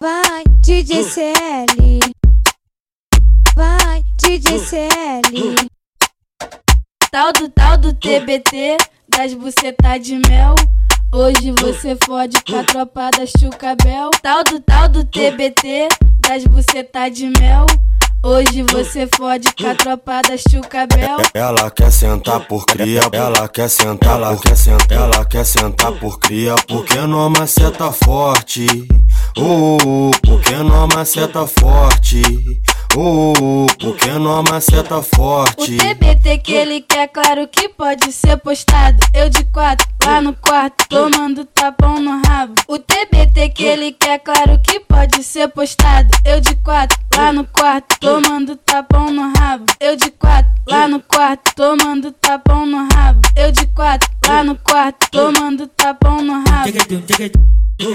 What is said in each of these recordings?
Vai, DJ CL. Vai, DJ CL. Tal do tal do TBT, das bucetas de mel. Hoje você fode com a tropa da Chucabel. Tal do tal do TBT, das bucetas de mel. Hoje você fode com a tropa da Chucabel. Ela quer sentar por cria, ela quer sentar, ela quer sentar, ela quer sentar por cria, porque não maceta forte. Uh, porque não maceta forte. Uh, porque não maceta O forte. TBT que ele quer, claro que pode ser postado. Eu de quatro, lá no quarto, tomando tapão no rabo. O TBT que ele quer, claro que pode ser postado. Eu de quatro, lá no quarto, tomando tapão no rabo. Eu de quatro, lá no quarto, tomando tapão no rabo. Eu de quatro, lá no quarto, tomando tapão no rabo.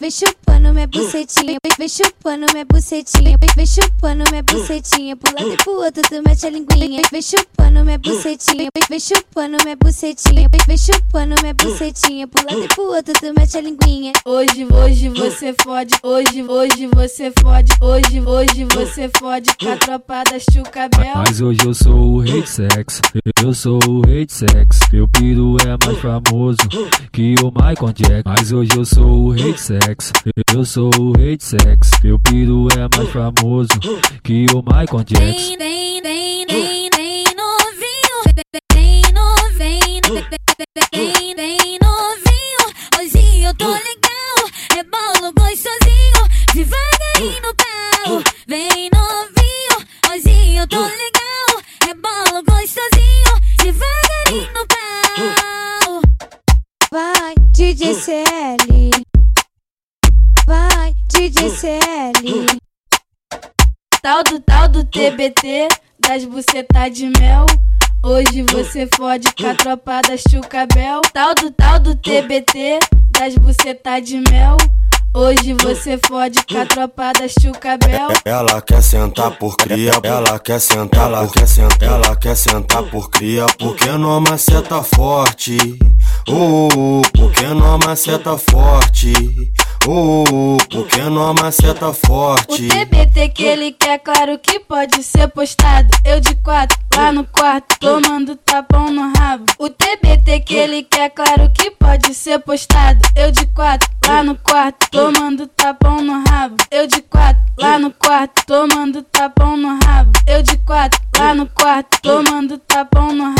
Vem chupando minha bucetinha, vem chupando minha bucetinha, vem chupando minha bucetinha, pro lado e pro outro tu mete a linguinha. Vem chupando minha bucetinha, vem chupando minha bucetinha, vem chupando minha bucetinha, pro lado e pro outro tu mete a linguinha. Hoje, hoje você fode, hoje, hoje você fode, hoje, hoje você fode com a tropa da Chucabel. Mas hoje eu sou o rei de sexo, eu sou o rei de sexo. Meu piro é mais famoso que o Michael Jackson. Mas hoje eu sou o rei de sexo, eu sou o rei de sexo. Meu piro é mais famoso que o Michael Jackson. Vem, vem, vem, vem, vem novinho, vem novinho, vem, vem novinho. Hoje eu tô legal, rebolo gostosinho, devagarinho no pau. Vem novinho, hoje eu tô legal, rebolo gostosinho, devagarinho no pau. DJ CL. Vai, DJ CL. Tal do tal do TBT, das bucetas de mel. Hoje você fode com a tropa da Chucabel. Tal do tal do TBT, das bucetas de mel. Hoje você fode com a tropa da Chucabel. Ela quer sentar por cria, ela quer sentar, ela quer sentar, ela quer sentar por cria, porque não maceta forte. Uh, porque não maceta forte. Uh, porque não maceta O forte. TBT que ele quer, claro que pode ser postado. Eu de quatro, lá no quarto, tomando tapão no rabo. O TBT que ele quer, claro que pode ser postado. Eu de quatro, lá no quarto, tomando tapão no rabo. Eu de quatro, lá no quarto, tomando tapão no rabo. Eu de quatro, lá no quarto, tomando tapão no rabo.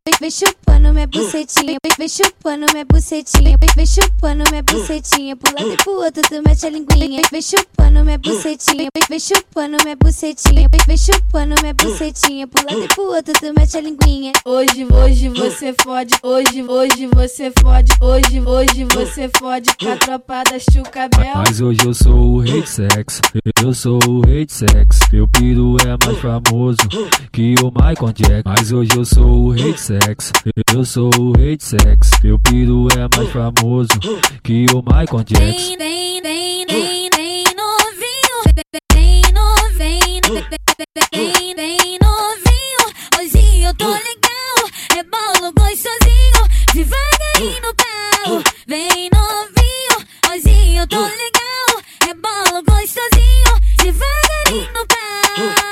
Vem chupando minha bucetinha, vem chupando minha bucetinha, vem chupando minha bucetinha, pro lado e pro outro tu mete a linguinha. Vem chupando minha bucetinha, vem chupando minha bucetinha, vem chupando minha bucetinha, pro lado e pro outro tu mete a linguinha. Hoje, hoje você fode, hoje, hoje você fode, hoje, hoje você fode com a tropa da Chucabel. Mas hoje eu sou o rei de sexo, eu sou o rei de sexo. Meu piro é mais famoso que o Michael Jackson. Mas hoje eu sou o rei de sexo, eu sou o rei de sexo. Meu piro é mais famoso que o Michael Jackson. Vem, vem, vem, vem, novinho. Vem, no, vem, vem, vem, novinho. Hoje eu tô legal, rebolo gostosinho. Viva aí no pau. Vem, novinho. Hoje eu tô legal, rebolo gostosinho. Devagarinho no pau.